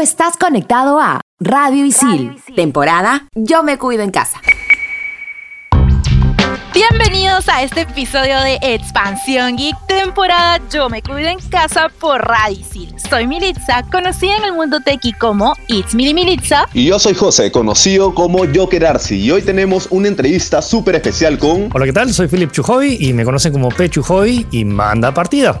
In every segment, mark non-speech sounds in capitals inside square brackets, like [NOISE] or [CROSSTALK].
estás conectado a Radio Isil, temporada Yo me cuido en casa. Bienvenidos a este episodio de Expansión Geek, temporada Yo me cuido en casa por Radicil. Soy Militza, conocida en el mundo tequi como It's Mili Militza. Y yo soy José, conocido como Joker Arsi. Y hoy tenemos una entrevista súper especial con... Hola, ¿qué tal? Soy Philip Chujovi y me conocen como P. Chujovi y manda partida.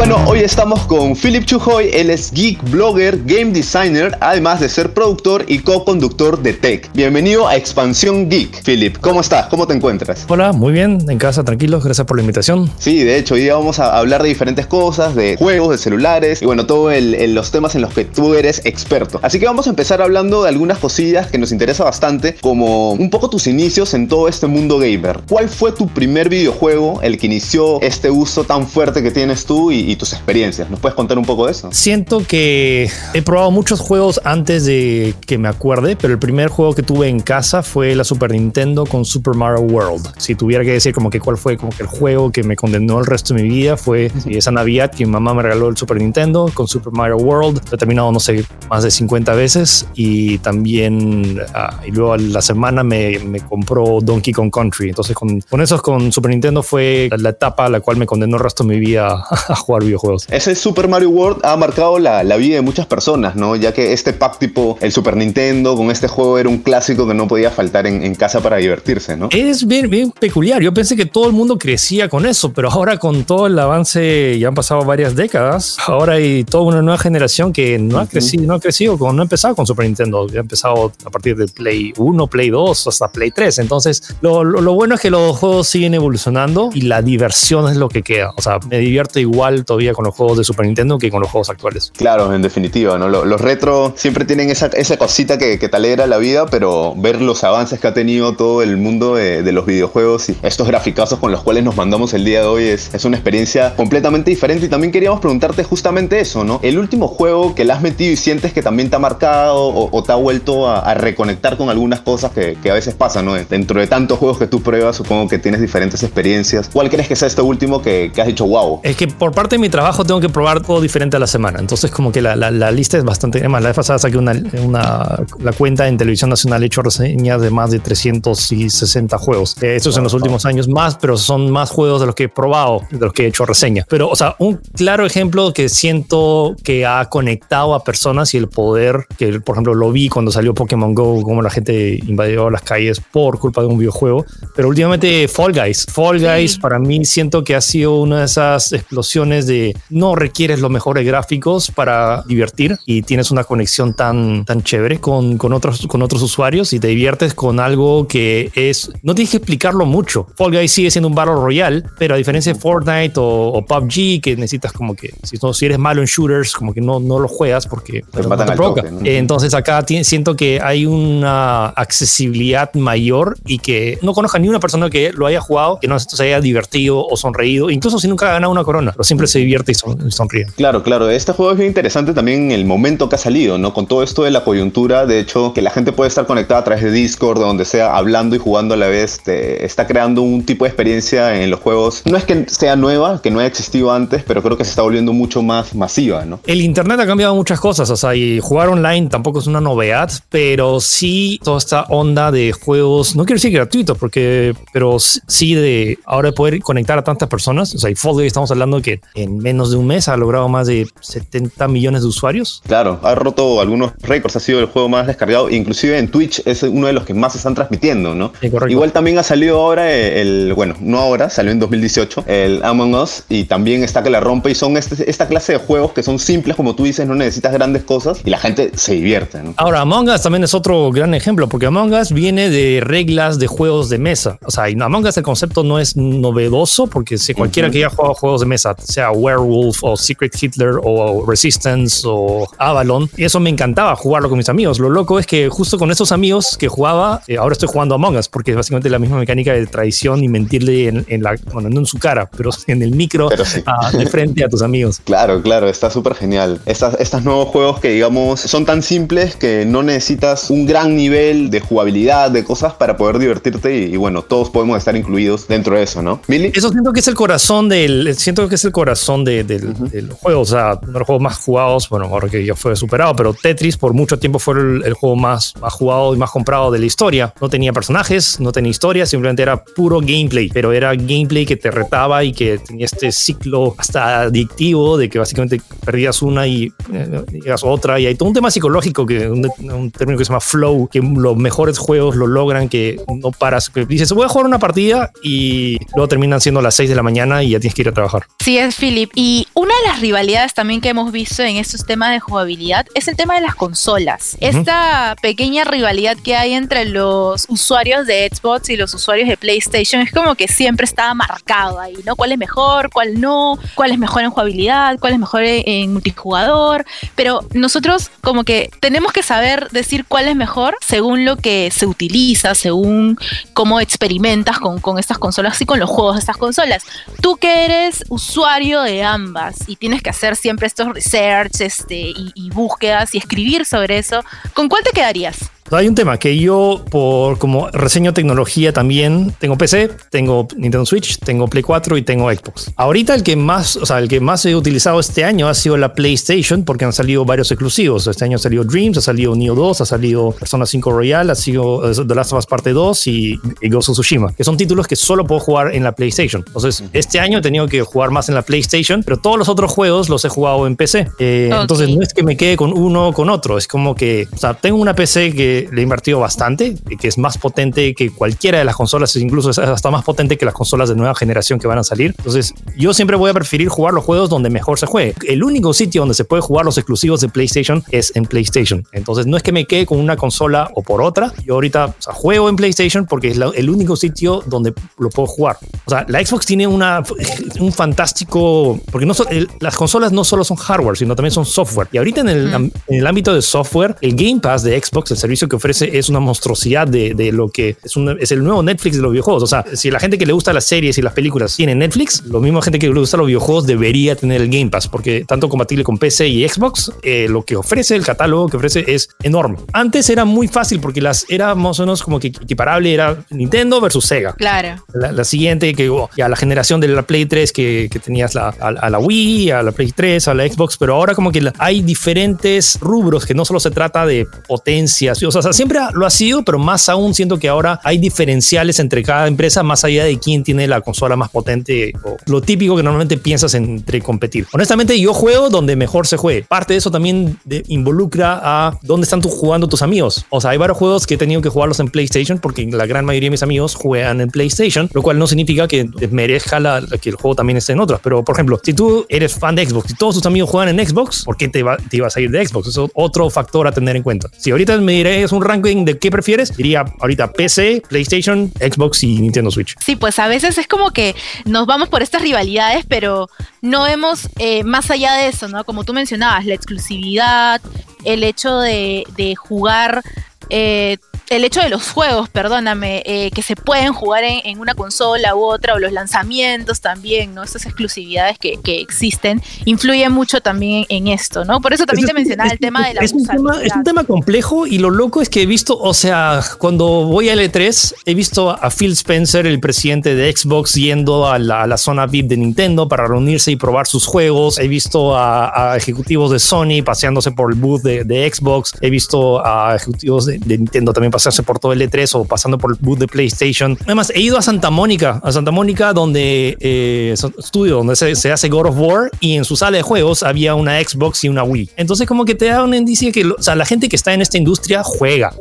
Bueno, hoy estamos con Philip Chujoy, él es geek, blogger, game designer, además de ser productor y co-conductor de Tech. Bienvenido a Expansión Geek. Philip, ¿cómo estás? ¿Cómo te encuentras? Hola, muy bien, en casa, tranquilos, gracias por la invitación. Sí, de hecho, hoy día vamos a hablar de diferentes cosas, de juegos, de celulares y bueno, todos los temas en los que tú eres experto. Así que vamos a empezar hablando de algunas cosillas que nos interesa bastante, como un poco tus inicios en todo este mundo gamer. ¿Cuál fue tu primer videojuego, el que inició este uso tan fuerte que tienes tú y, y tus experiencias? ¿Nos puedes contar un poco de eso? Siento que he probado muchos juegos antes de que me acuerde, pero el primer juego que tuve en casa fue la Super Nintendo con Super Mario World. Si tuviera que decir como que cuál fue como que el juego que me condenó el resto de mi vida fue [LAUGHS] esa Navidad que mi mamá me regaló el Super Nintendo con Super Mario World. Lo he terminado, no sé, más de 50 veces y también, ah, y luego a la semana me, me compró Donkey Kong Country. Entonces con, con esos con Super Nintendo fue la, la etapa a la cual me condenó el resto de mi vida [LAUGHS] a jugar videojuegos. Ese Super Mario World ha marcado la, la vida de muchas personas, ¿no? Ya que este pack tipo el Super Nintendo con este juego era un clásico que no podía faltar en, en casa para divertirse, ¿no? Es bien, bien peculiar. Yo pensé que todo el mundo crecía con eso, pero ahora con todo el avance, ya han pasado varias décadas, ahora hay toda una nueva generación que no ha crecido, no ha crecido, con, no ha empezado con Super Nintendo, ya ha empezado a partir de Play 1, Play 2 hasta Play 3. Entonces, lo, lo, lo bueno es que los juegos siguen evolucionando y la diversión es lo que queda. O sea, me divierto igual todavía con los juegos de Super Nintendo que con los juegos actuales. Claro, en definitiva, ¿no? Los, los retro siempre tienen esa, esa cosita que, que te alegra la vida, pero ver los avances que ha tenido todo el mundo de, de los videojuegos y estos graficazos con los cuales nos mandamos el día de hoy es, es una experiencia completamente diferente. Y también queríamos preguntarte justamente eso, ¿no? El último juego que le has metido y sientes que también te ha marcado o, o te ha vuelto a, a, reconectar con algunas cosas que, que a veces pasan, ¿no? Dentro de tantos juegos que tú pruebas, supongo que tienes diferentes experiencias. ¿Cuál crees que sea este último que, que has dicho wow? Es que por parte de mi trabajo tengo que probar todo diferente a la semana. Entonces, como que la, la, la lista es bastante. Además, la vez pasada saqué una, una, la cuenta en Televisión Nacional, he hecho reseñas de más de 360 juegos. Eh, estos en los últimos años más, pero son más juegos de los que he probado, de los que he hecho reseña. Pero, o sea, un claro ejemplo que siento que ha conectado a personas y el poder que, por ejemplo, lo vi cuando salió Pokémon Go, como la gente invadió las calles por culpa de un videojuego. Pero últimamente, Fall Guys. Fall Guys, para mí, siento que ha sido una de esas explosiones de no requieres los mejores gráficos para divertir y tienes una conexión tan, tan chévere con, con, otros, con otros usuarios y te diviertes con algo que es, no tienes que explicarlo mucho. Fall Guys sigue siendo un Battle Royale, pero a diferencia de Fortnite o, o PUBG, que necesitas como que, si, no, si eres malo en shooters, como que no, no lo juegas porque Te no te provoca. ¿no? Entonces acá siento que hay una accesibilidad mayor y que no conozca ni una persona que lo haya jugado, que no se haya divertido o sonreído, incluso si nunca ha ganado una corona, pero siempre se divierte y, son- y sonríe. Claro, claro. Este juego es bien interesante también en el momento que ha salido, ¿no? Con todo esto de la coyuntura, de hecho, que la gente puede estar conectada a través de Discord, o donde sea, hablando y jugando a la vez, te está creando un tipo de experiencia en los juegos. No es que sea nueva, que no haya existido antes, pero creo que se está volviendo mucho más masiva, ¿no? El Internet ha cambiado muchas cosas, o sea, y jugar online tampoco es una novedad, pero sí toda esta onda de juegos, no quiero decir gratuitos, porque, pero sí de ahora de poder conectar a tantas personas, o sea, y Fall estamos hablando que en menos de un mes ha logrado más de 70 millones de usuarios. Claro, ha roto algunos récords, ha sido el juego más descargado, inclusive en Twitch es uno de los que más se están transmitiendo, ¿no? Sí. Igual también ha salido ahora el, bueno, no ahora, salió en 2018, el Among Us y también está que la rompe y son este- esta clase de juegos que son simples, como tú dices, no necesitas grandes cosas y la gente se divierte, ¿no? Ahora, Among Us también es otro gran ejemplo, porque Among Us viene de reglas de juegos de mesa. O sea, y Among Us el concepto no es novedoso, porque si cualquiera que haya jugado juegos de mesa, sea Werewolf o Secret Hitler o Resistance o Avalon, y eso me encantaba jugarlo con mis amigos. Lo loco es que justo con esos amigos que jugaba, eh, ahora estoy jugando Among Us, porque es básicamente la misma mecánica de traición y mentirle en, en la, bueno, no en su cara, pero [LAUGHS] en el micro sí. de frente a tus amigos. [LAUGHS] Claro, claro, está súper genial. Estas, estos nuevos juegos que, digamos, son tan simples que no necesitas un gran nivel de jugabilidad, de cosas para poder divertirte y, y bueno, todos podemos estar incluidos dentro de eso, ¿no? Milly. Eso siento que es el corazón del, siento que es el corazón de- del, del juego. O sea, uno de los juegos más jugados, bueno, ahora que ya fue superado, pero Tetris por mucho tiempo fue el, el juego más, más jugado y más comprado de la historia. No tenía personajes, no tenía historia, simplemente era puro gameplay, pero era gameplay que te retaba y que tenía este ciclo hasta adictivo de que básicamente perdías una y eh, llegas a otra. Y hay todo un tema psicológico, que un, un término que se llama flow, que los mejores juegos lo logran, que no paras, que dices, voy a jugar una partida y luego terminan siendo las 6 de la mañana y ya tienes que ir a trabajar. Sí, es Philip. Y una de las rivalidades también que hemos visto en estos temas de jugabilidad es el tema de las consolas. Esta pequeña rivalidad que hay entre los usuarios de Xbox y los usuarios de PlayStation es como que siempre está marcado ahí, ¿no? ¿Cuál es mejor? ¿Cuál no? ¿Cuál es mejor en jugabilidad? ¿Cuál es mejor en, en multijugador? Pero nosotros como que tenemos que saber decir cuál es mejor según lo que se utiliza, según cómo experimentas con, con estas consolas y con los juegos de estas consolas. Tú que eres usuario de ambas y tienes que hacer siempre estos research este, y, y búsquedas y escribir sobre eso, ¿con cuál te quedarías? Hay un tema que yo, por como reseño tecnología también, tengo PC, tengo Nintendo Switch, tengo Play 4 y tengo Xbox. Ahorita el que más, o sea, el que más he utilizado este año ha sido la PlayStation porque han salido varios exclusivos. Este año ha salido Dreams, ha salido Neo 2, ha salido Persona 5 Royal, ha sido eh, The Last of Us Parte 2 y, y Ghost of Tsushima, que son títulos que solo puedo jugar en la PlayStation. Entonces, este año he tenido que jugar más en la PlayStation, pero todos los otros juegos los he jugado en PC. Eh. Entonces, no es que me quede con uno o con otro, es como que, o sea, tengo una PC que le he invertido bastante, que es más potente que cualquiera de las consolas, incluso es hasta más potente que las consolas de nueva generación que van a salir. Entonces, yo siempre voy a preferir jugar los juegos donde mejor se juegue. El único sitio donde se puede jugar los exclusivos de PlayStation es en PlayStation. Entonces, no es que me quede con una consola o por otra. Yo ahorita o sea, juego en PlayStation porque es la- el único sitio donde lo puedo jugar. O sea, la Xbox tiene una, [LAUGHS] un fantástico, porque no so- el- las consolas no solo son hardware, sino también son software. Y ahorita en el, am- en el ámbito de software, el Game Pass de Xbox, el servicio que ofrece, es una monstruosidad de, de lo que es, un- es el nuevo Netflix de los videojuegos. O sea, si la gente que le gusta las series y las películas tiene Netflix, lo mismo gente que le gusta los videojuegos debería tener el Game Pass, porque tanto compatible con PC y Xbox, eh, lo que ofrece, el catálogo que ofrece es enorme. Antes era muy fácil porque las era más o menos como que equiparable, era Nintendo versus Sega. Claro. La, la siguiente, que oh, ya la generación de la Play 3, que, que tenías la, a, a la Wii, a la Play 3, a la Xbox, pero ahora como que hay diferentes rubros que no solo se trata de potencias, o sea, siempre lo ha sido, pero más aún siento que ahora hay diferenciales entre cada empresa más allá de quién tiene la consola más potente o lo típico que normalmente piensas entre competir. Honestamente, yo juego donde mejor se juegue. Parte de eso también involucra a dónde están tú jugando tus amigos. O sea, hay varios juegos que he tenido que jugarlos en PlayStation porque la gran mayoría de mis amigos juegan en PlayStation, lo cual no significa que desmerezca la, que el juego también esté en otras. Pero, por ejemplo, si tú eres fan de Xbox y todos tus amigos juegan en Xbox, ¿por qué te, te ibas a ir de Xbox? Eso es otro factor a tener en cuenta. Si ahorita me diré es un ranking de qué prefieres, diría ahorita PC, PlayStation, Xbox y Nintendo Switch. Sí, pues a veces es como que nos vamos por estas rivalidades, pero no vemos eh, más allá de eso, ¿no? Como tú mencionabas, la exclusividad, el hecho de, de jugar, eh, el hecho de los juegos, perdóname, eh, que se pueden jugar en, en una consola u otra, o los lanzamientos también, ¿no? Estas exclusividades que, que existen, influyen mucho también en, en esto, ¿no? Por eso también te Es- mencionaba es- el tema de la es un tema, es un tema complejo y lo loco es que he visto, o sea, cuando voy a L3, he visto a Phil Spencer, el presidente de Xbox, yendo a la, a la zona VIP de Nintendo para reunirse y probar sus juegos. He visto a, a ejecutivos de Sony paseándose por el booth de, de Xbox. He visto a ejecutivos de, de Nintendo también paseándose pasearse por todo el E3 o pasando por el boot de PlayStation. Además, he ido a Santa Mónica, a Santa Mónica, donde eh, estudio donde se, hace God of War y en su sala de juegos había una Xbox y una Wii. Entonces, como que te da un indicio que la gente que está en esta industria juega,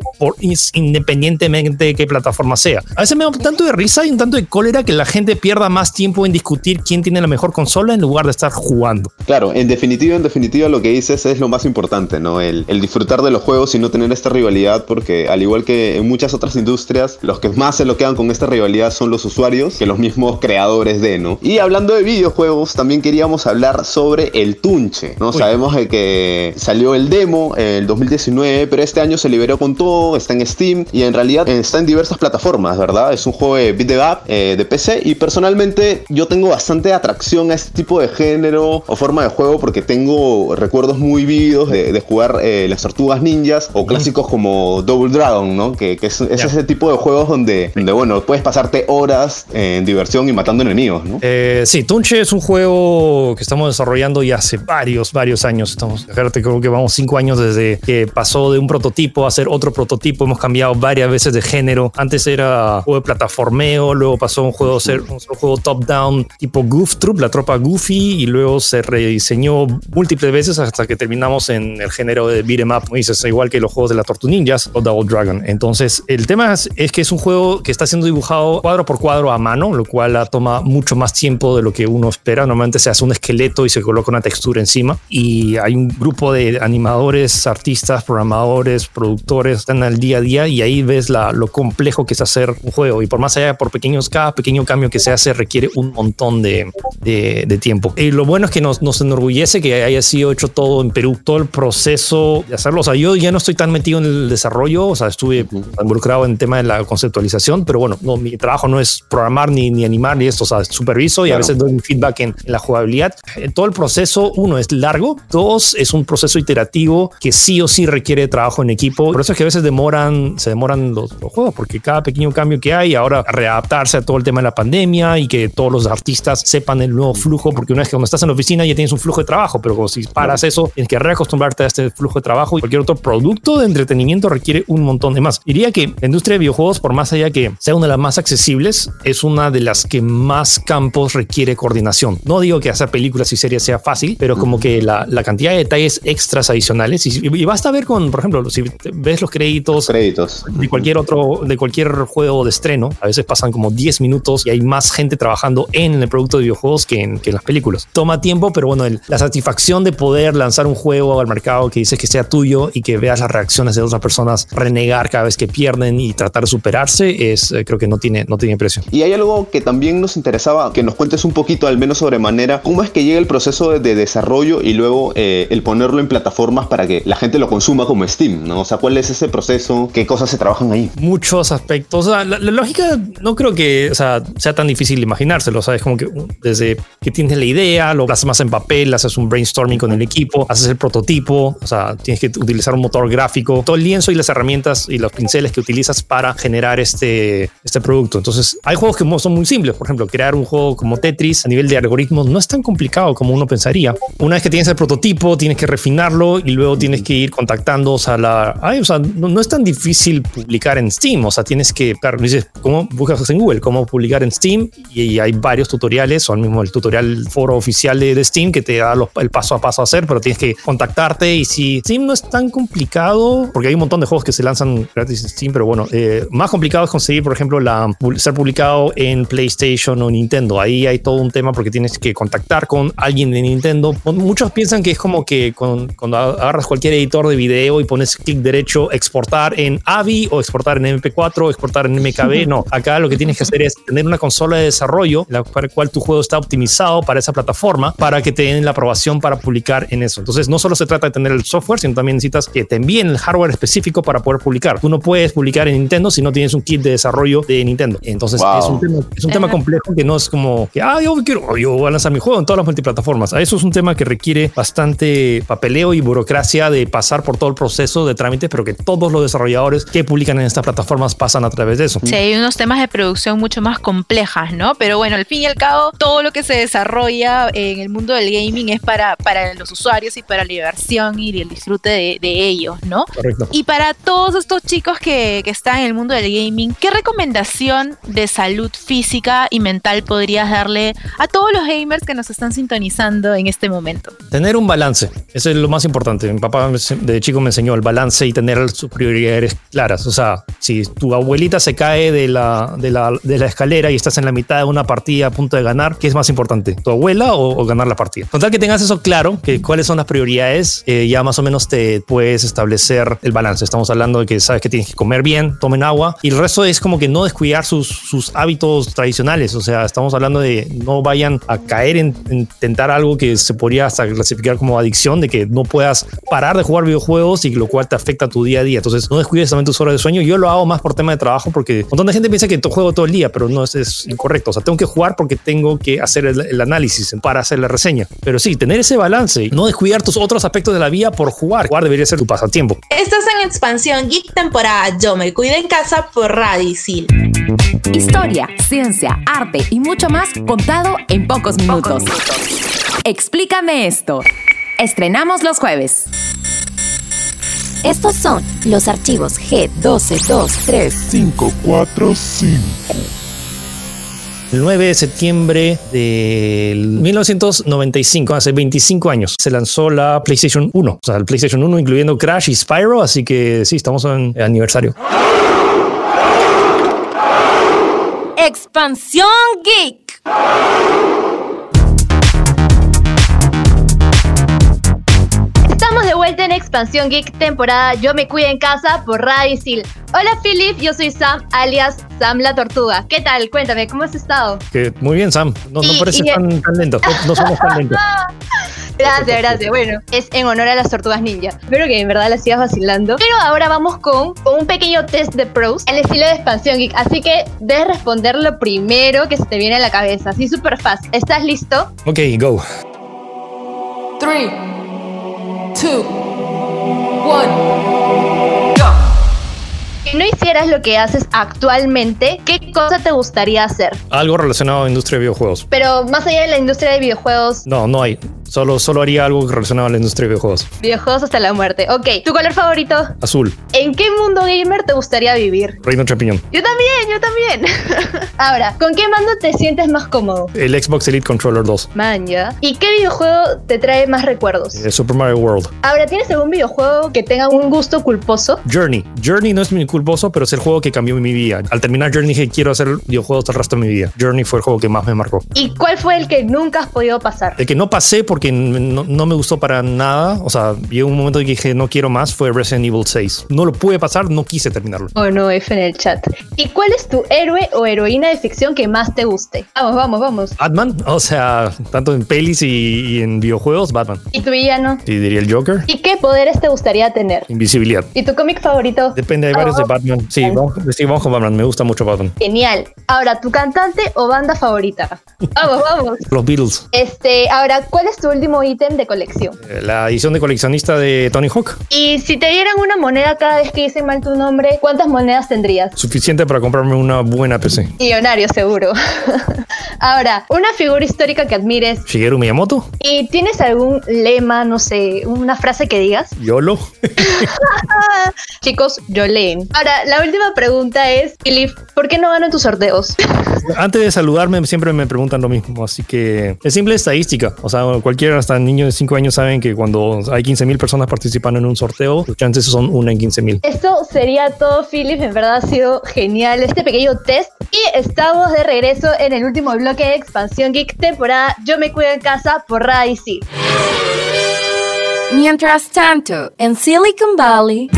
independientemente de qué plataforma sea. A veces me da un tanto de risa y un tanto de cólera que la gente pierda más tiempo en discutir quién tiene la mejor consola en lugar de estar jugando. Claro, en definitiva, en definitiva lo que dices es lo más importante, ¿no? El disfrutar de los juegos y no tener esta rivalidad, porque al igual que en muchas otras industrias, los que más se lo quedan con esta rivalidad son los usuarios que los mismos creadores de, ¿no? Y hablando de videojuegos, también queríamos hablar sobre el Tunche, ¿no? Uy. Sabemos de que salió el demo en el 2019, pero este año se liberó con todo, está en Steam y en realidad está en diversas plataformas, ¿verdad? Es un juego de beat 'em up, eh, de PC y personalmente yo tengo bastante atracción a este tipo de género o forma de juego porque tengo recuerdos muy vividos de, de jugar eh, las tortugas ninjas o clásicos como Double Dragon, ¿no? Que, que es, ese tipo de juegos donde, donde, bueno, puedes pasarte horas en diversión y matando enemigos, ¿no? Eh, sí, Tunche es un juego que estamos desarrollando ya hace varios, varios años. Estamos, fíjate, creo que vamos cinco años desde que pasó de un prototipo a ser otro prototipo. Hemos cambiado varias veces de género. Antes era juego de plataformeo, luego pasó a un juego a ser un juego top-down tipo Goof Troop, la tropa Goofy, y luego se rediseñó múltiples veces hasta que terminamos en el género de beat'em up, como dices, igual que los juegos de la Tortu Ninjas o Double Dragon. Entonces, el tema es, es que es un juego que está siendo dibujado cuadro por cuadro a mano, lo cual toma mucho más tiempo de lo que uno espera. Normalmente se hace un esqueleto y se coloca una textura encima. Y hay un grupo de animadores, artistas, programadores, productores, están al día a día y ahí ves la, lo complejo que es hacer un juego. Y por más allá, por pequeños, cada pequeño cambio que se hace requiere un montón de, de- de tiempo. Y lo bueno es que nos, nos enorgullece que haya sido hecho todo en Perú, todo el proceso de hacerlo. O sea, yo ya no estoy tan metido en el desarrollo, o sea, estuve involucrado en el tema de la conceptualización, pero bueno, no, mi trabajo no es programar ni, ni animar ni esto, o sea, superviso y a Claro. veces doy feedback en, en la jugabilidad. Eh, Todo el proceso, uno, es largo, dos, es un proceso iterativo que sí o sí requiere trabajo en equipo. Por eso es que a veces demoran, se demoran los, los juegos, porque cada pequeño cambio que hay, ahora readaptarse a todo el tema de la pandemia y que todos los artistas sepan el nuevo flujo, porque una vez que cuando estás en la oficina ya tienes un flujo de trabajo, pero si paras eso, tienes que reacostumbrarte a este flujo de trabajo y cualquier otro producto de entretenimiento requiere un montón de más. Diría que la industria de videojuegos, por más allá que sea una de las más accesibles, es una de las que más campos requiere coordinación. No digo que hacer películas y series sea fácil, pero como que la, la cantidad de detalles extras adicionales y, y basta ver con, por ejemplo, si ves los créditos Créditos. de cualquier otro, de cualquier juego de estreno. A veces pasan como 10 minutos y hay más gente trabajando en el producto de videojuegos que en, que en las películas. Toma tiempo, pero bueno, el- la satisfacción de poder lanzar un juego al mercado que dices que sea tuyo y que veas las reacciones de otras personas renegar cada vez que pierden y tratar de superarse es, eh, creo que no tiene, no tiene precio. Y hay algo que también nos interesaba que nos cuentes un poquito, al menos sobre manera, cómo es que llega el proceso de, de desarrollo y luego eh, el ponerlo en plataformas para que la gente lo consuma como Steam, ¿no? O sea, ¿cuál es ese proceso? ¿Qué cosas se trabajan ahí? muchos aspectos. O sea, la, la lógica no creo que o sea, sea tan difícil imaginárselo. ¿sabes? Como que desde que tienes la idea, lo plasmas en papel, haces un brainstorming con el equipo, haces el prototipo, o sea, tienes que utilizar un motor gráfico, todo el lienzo y las herramientas y los pinceles que utilizas para generar este, este producto. Entonces, hay juegos que son muy simples. Por ejemplo, crear un juego como Tetris a nivel de algoritmos no es tan complicado como uno pensaría. Una vez que tienes el prototipo, tienes que refinarlo y luego tienes que ir contactando sea, la. Ay, o sea, no, es tan difícil publicar en Steam. O sea, tienes que, claro, dices, ¿cómo buscas en Google? ¿Cómo publicar en Steam? Y, hay varios tutoriales, o el mismo el tutorial foro oficial de, Steam que te da el paso a paso a hacer, pero tienes que contactarte. Y si Steam no es tan complicado, porque hay un montón de juegos que se lanzan gratis en Steam, pero bueno, eh, más complicado es conseguir, por ejemplo, la, ser publicado en PlayStation o Nintendo. Ahí hay todo un tema porque tienes que contactar con alguien de Nintendo. Muchos piensan que es como que con- cuando agarras cualquier editor de video y pones clic derecho, exportar en AVI o exportar en MP4 o exportar en MKB. [LAUGHS] No, acá lo que tienes que hacer es tener una consola de desarrollo la para el cual tu juego está optimizado para esa plataforma para que te den la aprobación para publicar en eso. Entonces, no solo se trata de tener el software, sino también necesitas que te envíen el hardware específico para poder publicar. Tú no puedes publicar en Nintendo si no tienes un kit de desarrollo de Nintendo. Entonces, Wow. es un tema, es un tema complejo que no es como que, ah, yo quiero, yo voy a lanzar mi juego en todas las multiplataformas. A Eso es un tema que requiere bastante papeleo y burocracia de pasar por todo el proceso de trámites, pero que todos los desarrolladores que publican en estas plataformas pasan a través de eso. Sí, hay unos temas de producción mucho más complejas, ¿no? Pero bueno, al fin y al cabo, todo lo que se desarrolla en el mundo del gaming es para, para los usuarios y para la diversión y el disfrute de, de ellos, ¿no? Correcto. Y para todos estos estos chicos que, que están en el mundo del gaming, ¿qué recomendación de salud física y mental podrías darle a todos los gamers que nos están sintonizando en este momento? Tener un balance, eso es lo más importante. Mi papá de chico me enseñó el balance y tener sus prioridades claras. O sea, si tu abuelita se cae de la, de la, de la escalera y estás en la mitad de una partida a punto de ganar, ¿qué es más importante? ¿Tu abuela o, o ganar la partida? Con tal que tengas eso claro, que cuáles son las prioridades, eh, ya más o menos te puedes establecer el balance. Estamos hablando de que sabes que tienes que comer bien, tomen agua y el resto es como que no descuidar sus, sus hábitos tradicionales. O sea, estamos hablando de no vayan a caer en, en intentar algo que se podría hasta clasificar como adicción, de que no puedas parar de jugar videojuegos y lo cual te afecta tu día a día. Entonces, no descuides también tus horas de sueño. Yo lo hago más por tema de trabajo porque un montón de gente piensa que juego todo el día, pero no es, es incorrecto. O sea, tengo que jugar porque tengo que hacer el, el análisis para hacer la reseña. Pero sí, tener ese balance, no descuidar tus otros aspectos de la vida por jugar. Jugar debería ser tu pasatiempo. Estás en Expansión Geek temporada Yo me cuido en casa por Radicil. Historia, ciencia, arte y mucho más contado en pocos minutos. Explícame esto. Estrenamos los jueves. Estos son los archivos G12235. 545. El 9 de septiembre del 1995, hace 25 años, se lanzó la PlayStation 1. O sea, el PlayStation 1 incluyendo Crash y Spyro, así que sí, estamos en aniversario. Expansión Geek. Expansión Geek temporada Yo me cuido en casa por Radicil. Hola Philip, yo soy Sam, alias Sam la Tortuga. ¿Qué tal? Cuéntame, ¿cómo has estado? Que muy bien, Sam. No, no Y- parece y- tan, tan lento. No, no somos tan lentos. [LAUGHS] Gracias, gracias. Bueno, es en honor a las tortugas ninja. Espero que en verdad las sigas vacilando. Pero ahora vamos con, con un pequeño test de pros al estilo de Expansión Geek. Así que debes responder lo primero que se te viene a la cabeza. Así súper fácil. ¿Estás listo? Ok, go. 3, 2, 1. Si no hicieras lo que haces actualmente, ¿qué cosa te gustaría hacer? Algo relacionado a la industria de videojuegos. Pero más allá de la industria de videojuegos, No, no hay. Solo, solo haría algo relacionado a la industria de videojuegos. videojuegos hasta la muerte. Ok, ¿tu color favorito? Azul, ¿En qué mundo gamer te gustaría vivir? Reino Champiñón. Yo también, yo también. [LAUGHS] Ahora, ¿con qué mando te sientes más cómodo? El Xbox Elite Controller 2. Man, ya. ¿Y qué videojuego te trae más recuerdos? eh, Super Mario World. Ahora, ¿tienes algún videojuego que tenga un gusto culposo? Journey. Journey no es mi culposo, pero es el juego que cambió mi vida. Al terminar Journey dije, quiero hacer videojuegos el resto de mi vida. Journey fue el juego que más me marcó. ¿Y cuál fue el que nunca has podido pasar? El que no pasé porque no, no me gustó para nada, o sea, llegó un momento en que dije, no quiero más, fue Resident Evil 6. No lo pude pasar, no quise terminarlo. Oh, no, F en el chat. ¿Y cuál es tu héroe o heroína de ficción que más te guste? Vamos, vamos, vamos. Batman, o sea, tanto en pelis y, y en videojuegos, Batman. ¿Y tu villano? Y diría el Joker, ¿Y qué poderes te gustaría tener? invisibilidad. ¿Y tu cómic favorito? Depende, hay varios de Batman. Sí, vamos, sí, vamos con Batman, me gusta mucho Batman. Genial. Ahora, ¿tu cantante o banda favorita? Vamos, vamos. Los Beatles. Este, ahora, ¿cuál es tu último ítem de colección? Eh, La edición de coleccionista de Tony Hawk. Y si te dieran una moneda cada vez que dicen mal tu nombre, ¿cuántas monedas tendrías? Suficiente para comprarme una buena PC. Millonario, seguro. [LAUGHS] Ahora, una figura histórica que admires. Shigeru Miyamoto, ¿Y tienes algún lema, no sé, una frase que digas? YOLO. [LAUGHS] Chicos, yo leen. Ahora, la última pregunta es, Philip, ¿por qué no ganan tus sorteos? [LAUGHS] Antes de saludarme siempre me preguntan lo mismo, así que es simple estadística. O sea, cualquier hasta niños de 5 años saben que cuando hay 15 mil personas participando en un sorteo, los chances son una en 15 mil. Esto sería todo, Philip. En verdad ha sido genial este pequeño test. Y estamos de regreso en el último bloque de Expansión Geek temporada Yo me cuido en casa por Radicil. Mientras tanto, en Silicon Valley.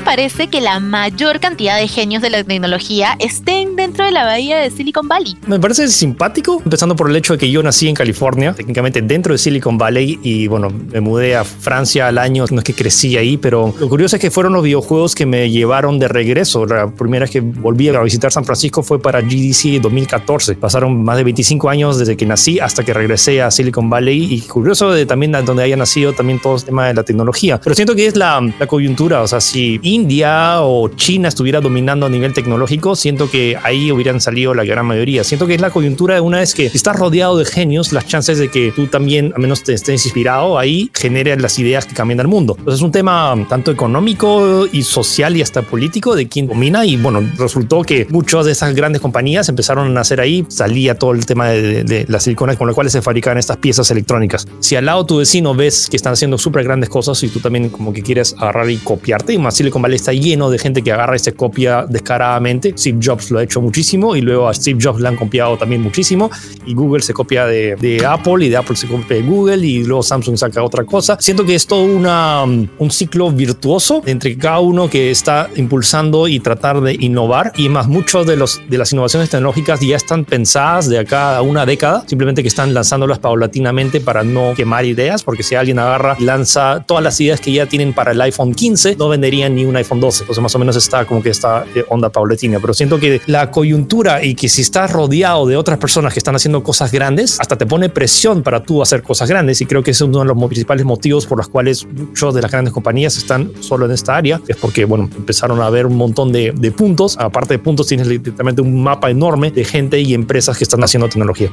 Te parece que la mayor cantidad de genios de la tecnología estén dentro de la bahía de Silicon Valley? Me parece simpático, empezando por el hecho de que yo nací en California, técnicamente dentro de Silicon Valley, y bueno, me mudé a Francia al año, no es que crecí ahí, pero lo curioso es que fueron los videojuegos que me llevaron de regreso. La primera vez que volví a visitar San Francisco fue para GDC 2014. Pasaron más de 25 años desde que nací hasta que regresé a Silicon Valley, y curioso de también donde haya nacido también todo el tema de la tecnología. Pero siento que es la, la coyuntura, o sea, si India o China estuviera dominando a nivel tecnológico, siento que ahí hubieran salido la gran mayoría. Siento que es la coyuntura de una vez que estás rodeado de genios, las chances de que tú también, al menos te estés inspirado ahí, generen las ideas que cambian el mundo. Entonces es un tema tanto económico y social y hasta político de quién domina y bueno, resultó que muchas de esas grandes compañías empezaron a nacer ahí, salía todo el tema de, de las siliconas con las cuales se fabricaban estas piezas electrónicas. Si al lado tu vecino ves que están haciendo súper grandes cosas y tú también como que quieres agarrar y copiarte, y más Silicon Valley está lleno de gente que agarra y se copia descaradamente. Steve Jobs lo ha hecho muchísimo y luego a Steve Jobs le han copiado también muchísimo y Google se copia de, de Apple y de Apple se copia de Google y luego Samsung saca otra cosa. Siento que es todo una, um, un ciclo virtuoso entre cada uno que está impulsando y tratar de innovar y más muchos de, los, de las innovaciones tecnológicas ya están pensadas de acá a una década, simplemente que están lanzándolas paulatinamente para no quemar ideas, porque si alguien agarra y lanza todas las ideas que ya tienen para el iPhone 15, no venderían ni un iPhone 12. Entonces más o menos está como que esta eh, onda paulatina, pero siento que la coyuntura y que si estás rodeado de otras personas que están haciendo cosas grandes, hasta te pone presión para tú hacer cosas grandes y creo que ese es uno de los principales motivos por los cuales muchos de las grandes compañías están solo en esta área, es porque, bueno, empezaron a ver un montón de, de puntos, aparte de puntos tienes literalmente un mapa enorme de gente y empresas que están haciendo tecnología.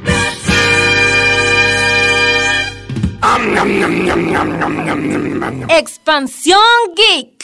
Expansión Geek.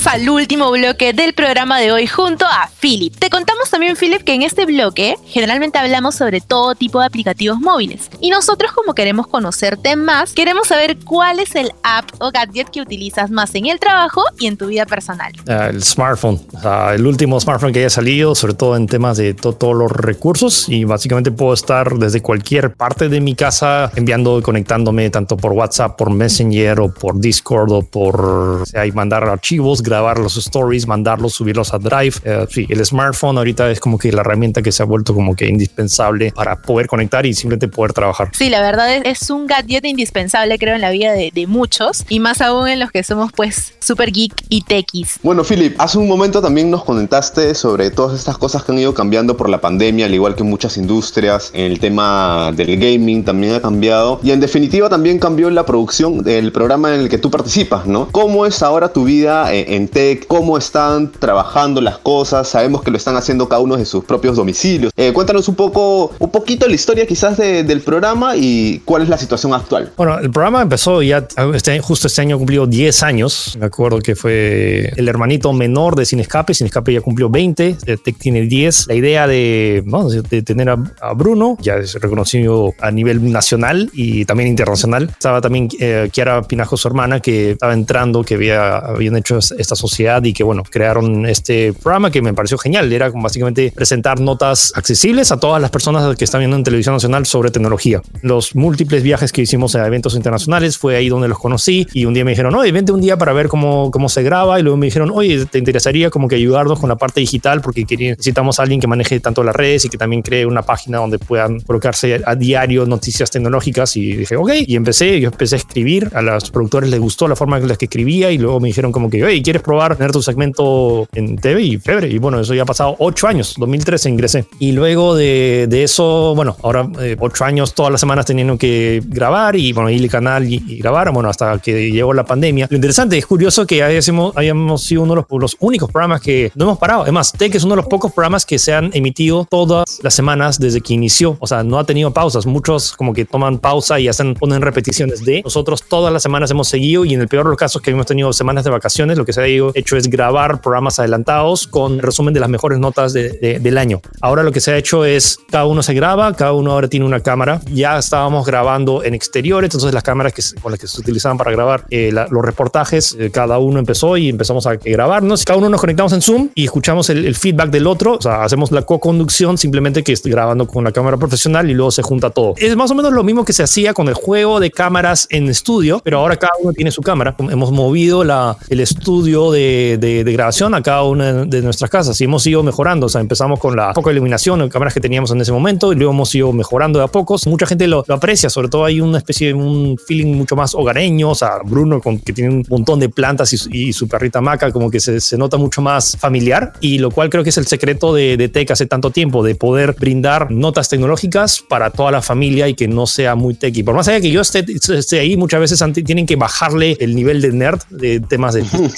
Llegamos al último bloque del programa de hoy junto a Philip. Te contamos también, Philip, que en este bloque generalmente hablamos sobre todo tipo de aplicativos móviles. Y nosotros, como queremos conocerte más, queremos saber cuál es el app o gadget que utilizas más en el trabajo y en tu vida personal. Uh, el smartphone, uh, el último smartphone que haya salido, sobre todo en temas de to todos los recursos. Y básicamente puedo estar desde cualquier parte de mi casa enviando y conectándome tanto por WhatsApp, por Messenger o por Discord o por o sea, y mandar archivos, grabar los stories, mandarlos, subirlos a Drive. Eh, sí, el smartphone ahorita es como que la herramienta que se ha vuelto como que indispensable para poder conectar y simplemente poder trabajar. Sí, la verdad es, es un gadget indispensable, creo, en la vida de, de, muchos y más aún en los que somos, pues, super geek y techies. Bueno, Philip, hace un momento también nos comentaste sobre todas estas cosas que han ido cambiando por la pandemia, al igual que muchas industrias. El tema del gaming también ha cambiado y, en definitiva, también cambió la producción del programa en el que tú participas, ¿no? ¿Cómo es ahora tu vida? en tech, cómo están trabajando las cosas, sabemos que lo están haciendo cada uno de sus propios domicilios. Eh, cuéntanos un poco, un poquito la historia quizás de, del programa y cuál es la situación actual. Bueno, el programa empezó ya, este, justo este año cumplió 10 años, me acuerdo que fue el hermanito menor de Sin Escape, Sin Escape ya cumplió 20, Tech tiene 10. La idea de, de tener a, a, Bruno, ya es reconocido a nivel nacional y también internacional. Estaba también eh, Kiara Pinajo, su hermana, que estaba entrando, que había, habían hecho esta sociedad y que, bueno, crearon este programa que me pareció genial. Era básicamente presentar notas accesibles a todas las personas que están viendo en televisión nacional sobre tecnología. Los múltiples viajes que hicimos a eventos internacionales fue ahí donde los conocí y un día me dijeron, oye, vente un día para ver cómo, cómo se graba y luego me dijeron, oye, ¿te interesaría como que ayudarnos con la parte digital? Porque necesitamos a alguien que maneje tanto las redes y que también cree una página donde puedan colocarse a diario noticias tecnológicas y dije, ok, y empecé, yo empecé a escribir, a los productores les gustó la forma en la que escribía y luego me dijeron como que, oye, ¿quieres probar tener tu segmento en TV? Y febre, y bueno, eso ya ha pasado ocho años, 2013 ingresé. Y luego de, de eso, bueno, ahora eh, ocho años, todas las semanas teniendo que grabar y bueno, ir al canal y, y, grabar, bueno, hasta que llegó la pandemia. Lo interesante, es curioso que hayamos, hayamos sido uno de los, los únicos programas que no hemos parado. Además, Tech es uno de los pocos programas que se han emitido todas las semanas desde que inició. O sea, no ha tenido pausas. Muchos como que toman pausa y hacen, ponen repeticiones de. Nosotros todas las semanas hemos seguido y en el peor de los casos que hemos tenido semanas de vacaciones, lo que se ha hecho es grabar programas adelantados con resumen de las mejores notas de, de, del año. Ahora lo que se ha hecho es cada uno se graba, cada uno ahora tiene una cámara. Ya estábamos grabando en exteriores, entonces las cámaras que, con las que se utilizaban para grabar eh, la, los reportajes, eh, cada uno empezó y empezamos a grabarnos. Cada uno nos conectamos en Zoom y escuchamos el, el feedback del otro. O sea, hacemos la co-conducción simplemente que estoy grabando con la cámara profesional y luego se junta todo. Es más o menos lo mismo que se hacía con el juego de cámaras en estudio, pero ahora cada uno tiene su cámara. Hemos movido la, el estudio de, de, de, grabación a cada una de nuestras casas y hemos ido mejorando. O sea, empezamos con la poca iluminación, cámaras que teníamos en ese momento y luego hemos ido mejorando de a pocos. Mucha gente lo, lo aprecia, sobre todo hay una especie de un feeling mucho más hogareño. O sea, Bruno, con, que tiene un montón de plantas y, y su perrita Maca, como que se, se, nota mucho más familiar y lo cual creo que es el secreto de, de Tech hace tanto tiempo, de poder brindar notas tecnológicas para toda la familia y que no sea muy techy. Por más allá que yo esté, esté ahí, muchas veces tienen que bajarle el nivel de nerd de temas de [LAUGHS]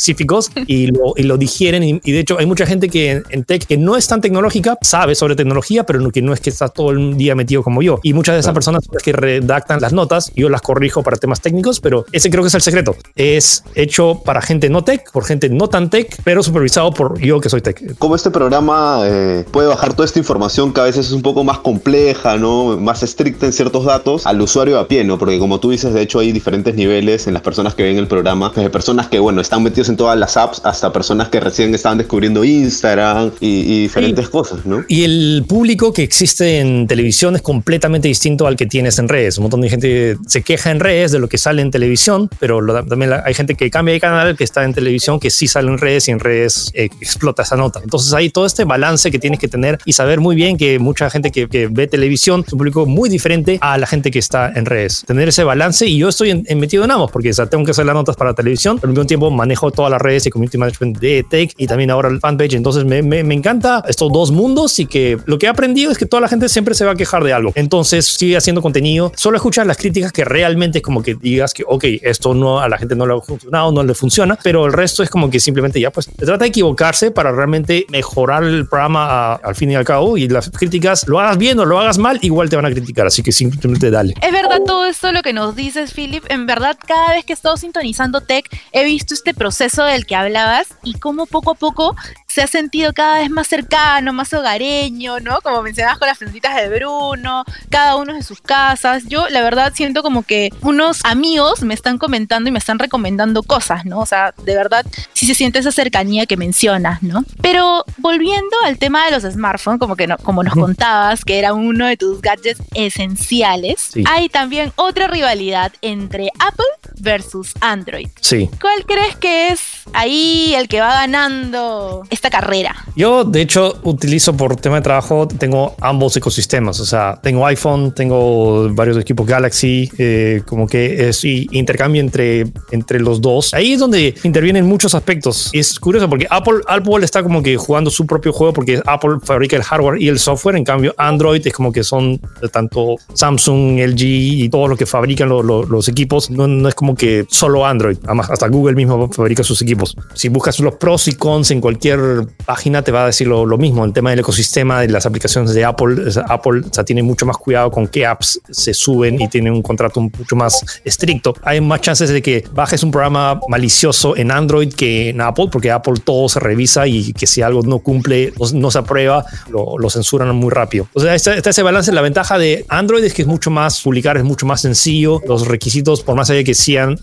y lo, y lo digieren. Y, y de hecho, hay mucha gente que en, en tech que no es tan tecnológica, sabe sobre tecnología, pero no, que no es que está todo el día metido como yo. Y muchas de esas personas son las que redactan las notas, yo las corrijo para temas técnicos, pero ese creo que es el secreto. Es hecho para gente no tech, por gente no tan tech, pero supervisado por yo que soy tech. Como este programa eh, puede bajar toda esta información que a veces es un poco más compleja, ¿no? Más estricta en ciertos datos al usuario a pie, ¿no? Porque como tú dices, de hecho hay diferentes niveles en las personas que ven el programa, desde personas que, bueno, están metidos en todas las apps hasta personas que recién estaban descubriendo Instagram y, y diferentes cosas, ¿no? Y el público que existe en televisión es completamente distinto al que tienes en redes. Un montón de gente se queja en redes de lo que sale en televisión, pero lo- también la- hay gente que cambia de canal, que está en televisión, que sí sale en redes y en redes eh, explota esa nota. Entonces hay todo este balance que tienes que tener y saber muy bien que mucha gente que, que ve televisión es un público muy diferente a la gente que está en redes. Tener ese balance y yo estoy en- en metido en ambos porque o sea, tengo que hacer las notas para televisión, pero al mismo tiempo manejo todas las redes y community management de tech y también ahora el fanpage. Entonces me, me, encanta estos dos mundos y que lo que he aprendido es que toda la gente siempre se va a quejar de algo. Entonces sigue haciendo contenido, solo escuchas las críticas que realmente es como que digas que, ok, esto no a la gente no le ha funcionado, no le funciona, pero el resto es como que simplemente ya pues se trata de equivocarse para realmente mejorar el programa a- al fin y al cabo y las críticas, lo hagas bien o lo hagas mal, igual te van a criticar, así que simplemente dale. Es verdad todo esto lo que nos dices, Philip. En verdad, cada vez que he estado sintonizando tech, he visto este proceso del que hablabas y cómo poco a poco se ha sentido cada vez más cercano, más hogareño, ¿no? Como mencionabas con las plantitas de Bruno, cada uno de sus casas. Yo, la verdad, siento como que unos amigos me están comentando y me están recomendando cosas, ¿no? O sea, de verdad, sí se siente esa cercanía que mencionas, ¿no? Pero volviendo al tema de los smartphones, como que no, como nos contabas, que era uno de tus gadgets esenciales, Sí. hay también otra rivalidad entre Apple versus Android. Sí. ¿Cuál crees que es ahí el que va ganando carrera? Yo, de hecho, utilizo por tema de trabajo, tengo ambos ecosistemas. O sea, tengo iPhone, tengo varios equipos Galaxy, eh, como que es intercambio entre, entre los dos. Ahí es donde intervienen muchos aspectos. Es curioso porque Apple, Apple está como que jugando su propio juego porque Apple fabrica el hardware y el software. En cambio, Android es como que son tanto Samsung, LG y todo lo que fabrican lo- lo- los equipos. No es como que solo Android. Además, hasta Google mismo fabrica sus equipos. Si buscas los pros y cons en cualquier página, te va a decir lo, lo mismo. El tema del ecosistema de las aplicaciones de Apple, Apple o tiene mucho más cuidado con qué apps se suben y tiene un contrato mucho más estricto. Hay más chances de que bajes un programa malicioso en Android que en Apple, porque Apple todo se revisa y que si algo no cumple, no, se aprueba, lo, censuran muy rápido. O sea, está, ese balance. La ventaja de Android es que es mucho más publicar, es mucho más sencillo. Los requisitos, por más allá de que sí han,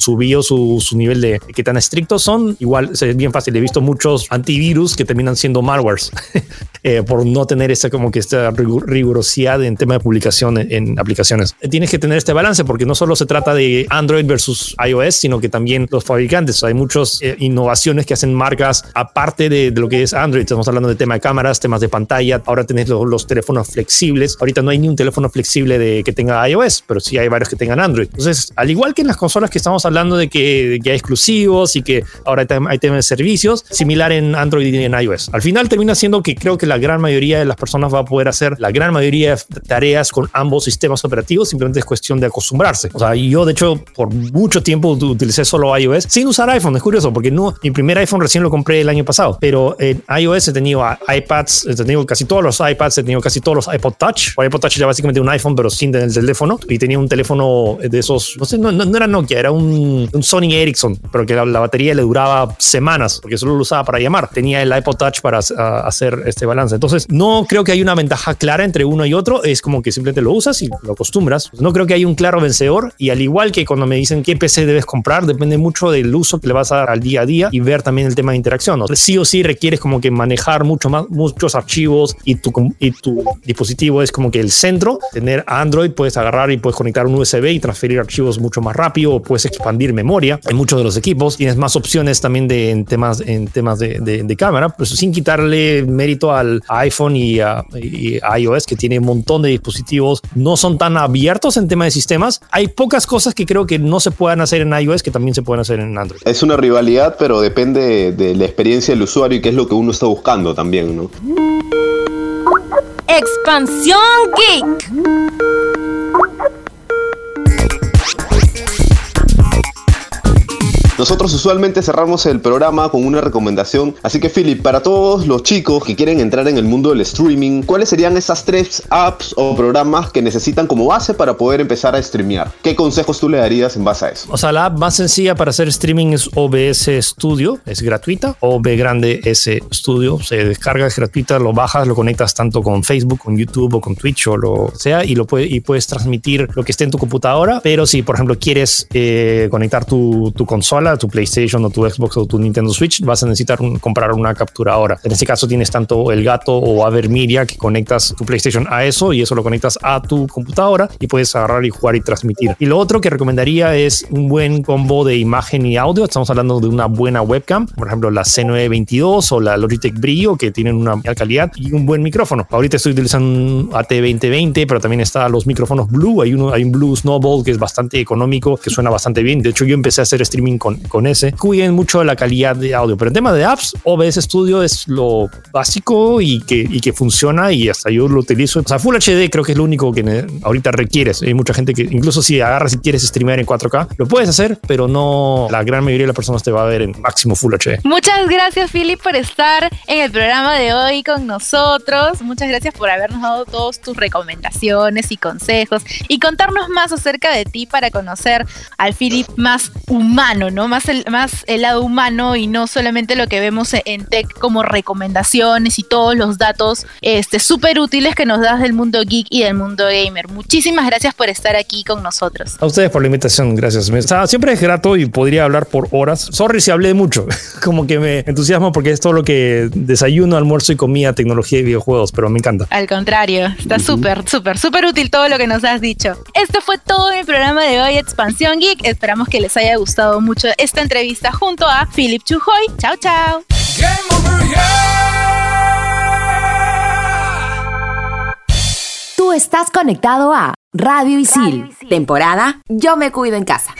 subido su, nivel de que tan estrictos son, igual es bien fácil. He visto muchos antivirus que terminan siendo malwares [LAUGHS] eh, por no tener esa como que esta rigu- rigurosidad en tema de publicación en, en aplicaciones. Tienes que tener este balance porque no solo se trata de Android versus iOS, sino que también los fabricantes. Hay muchas eh, innovaciones que hacen marcas aparte de, de lo que es Android. Estamos hablando de tema de cámaras, temas de pantalla. Ahora tenés los, los teléfonos flexibles. Ahorita no hay ni un teléfono flexible de que tenga iOS, pero sí hay varios que tengan Android. Entonces, al igual que en las consolas que estamos hablando de que, de hay exclusivos y que ahora hay tem- hay temas de servicios, similar en Android y en iOS. Al final termina siendo que creo que la gran mayoría de las personas va a poder hacer la gran mayoría de tareas con ambos sistemas operativos. Simplemente es cuestión de acostumbrarse. O sea, yo de hecho por mucho tiempo ut- utilicé solo iOS sin usar iPhone. Es curioso porque no, mi primer iPhone recién lo compré el año pasado, pero en iOS he tenido iPads, he tenido casi todos los iPads, he tenido casi todos los iPod Touch. O iPod Touch era básicamente un iPhone, pero sin el teléfono. Y tenía un teléfono de esos, no sé, no, no- no era Nokia, era un, un Sony Ericsson, pero que la, la batería le duraba semanas porque solo lo usaba para llamar. Tenía el iPod Touch para a- hacer este balance. Entonces, no creo que hay una ventaja clara entre uno y otro. Es como que simplemente lo usas y lo acostumbras. No creo que haya un claro vencedor. Y al igual que cuando me dicen qué PC debes comprar, depende mucho del uso que le vas a dar al día a día y ver también el tema de interacción. Sí o sí requieres como que manejar mucho más, muchos archivos y tu, y tu dispositivo es como que el centro. Tener Android, puedes agarrar y puedes conectar un USB y transferir archivos mucho más rápido o puedes expandir memoria en muchos de los equipos. Tienes más opciones también de, en temas, en temas de, de- de cámara, pues sin quitarle mérito al iPhone y a, y a iOS, que tiene un montón de dispositivos, no son tan abiertos en tema de sistemas. Hay pocas cosas que creo que no se puedan hacer en iOS que también se pueden hacer en Android. Es una rivalidad, pero depende de la experiencia del usuario y qué es lo que uno está buscando también, ¿no? Expansión Geek. Nosotros usualmente cerramos el programa con una recomendación, así que Philip, para todos los chicos que quieren entrar en el mundo del streaming, ¿cuáles serían esas tres apps o programas que necesitan como base para poder empezar a streamear? ¿Qué consejos tú le darías en base a eso? O sea, la app más sencilla para hacer streaming es OBS Studio, es gratuita. OB grande S Studio, se descarga, es gratuita, lo bajas, lo conectas tanto con Facebook, con YouTube o con Twitch o lo sea y lo puedes transmitir lo que esté en tu computadora. Pero si, por ejemplo, quieres eh, conectar tu consola, tu PlayStation o tu Xbox o tu Nintendo Switch, vas a necesitar comprar una capturadora. En este caso tienes tanto el gato o Avermedia que conectas tu PlayStation a eso y eso lo conectas a tu computadora y puedes agarrar y jugar y transmitir. Y lo otro que recomendaría es un buen combo de imagen y audio. Estamos hablando de una buena webcam, por ejemplo la C922 o la Logitech Brio que tienen una calidad y un buen micrófono. Ahorita estoy utilizando un AT2020, pero también está los micrófonos Blue. Hay uno, hay un Blue Snowball que es bastante económico, que suena bastante bien. De hecho, yo empecé a hacer streaming con, con ese. Cuiden mucho la calidad de audio, pero en tema de apps, OBS Studio es lo básico y que, y que funciona y hasta yo lo utilizo. O sea, Full HD creo que es lo único que ahorita requieres. Hay mucha gente que incluso si agarras y quieres streamear en 4K, lo puedes hacer, pero no la gran mayoría de las personas te va a ver en máximo Full HD. Muchas gracias, Philip, por estar en el programa de hoy con nosotros. Muchas gracias por habernos dado todas tus recomendaciones y consejos y contarnos más acerca de ti para conocer al Philip más humano, ¿no? Más el, más el lado humano y no solamente lo que vemos en- en tech como recomendaciones y todos los datos este, súper útiles que nos das del mundo geek y del mundo gamer. Muchísimas gracias por estar aquí con nosotros. A ustedes por la invitación, gracias. O sea, siempre es grato y podría hablar por horas. Sorry si hablé mucho, [LAUGHS] como que me entusiasmo porque es todo lo que desayuno, almuerzo y comida, tecnología y videojuegos, pero me encanta. Al contrario, está súper, súper, súper útil todo lo que nos has dicho. Esto fue todo mi programa de hoy, Expansión Geek. Esperamos que les haya gustado mucho esta entrevista junto a Philip Chujoy. Chao, chao. Tú estás conectado a Radio Isil, temporada Yo me cuido en casa.